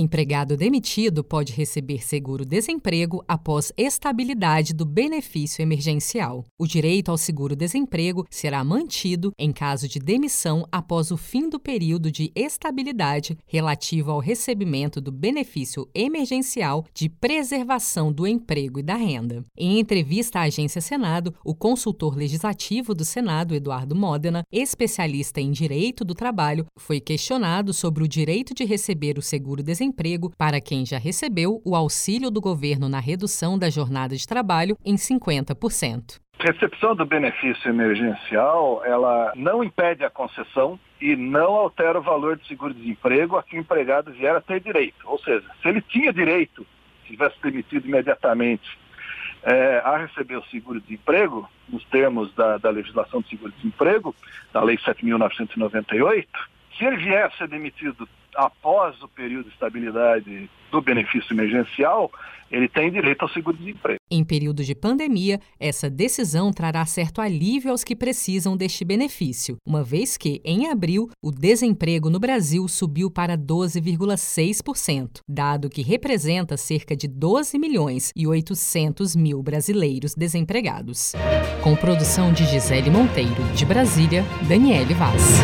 Empregado demitido pode receber seguro-desemprego após estabilidade do benefício emergencial. O direito ao seguro-desemprego será mantido em caso de demissão após o fim do período de estabilidade relativo ao recebimento do benefício emergencial de preservação do emprego e da renda. Em entrevista à Agência Senado, o consultor legislativo do Senado, Eduardo Modena, especialista em direito do trabalho, foi questionado sobre o direito de receber o seguro-desemprego desemprego para quem já recebeu o auxílio do governo na redução da jornada de trabalho em 50%. Recepção do benefício emergencial, ela não impede a concessão e não altera o valor do seguro-desemprego a que o empregado vier a ter direito. Ou seja, se ele tinha direito, se tivesse demitido imediatamente, é, a receber o seguro-desemprego, nos termos da, da legislação do seguro-desemprego, da Lei 7.998, se ele vier a ser demitido após o período de estabilidade do benefício emergencial, ele tem direito ao seguro-desemprego. Em período de pandemia, essa decisão trará certo alívio aos que precisam deste benefício, uma vez que, em abril, o desemprego no Brasil subiu para 12,6%, dado que representa cerca de 12 milhões e 800 mil brasileiros desempregados. Com produção de Gisele Monteiro, de Brasília, Daniele Vaz.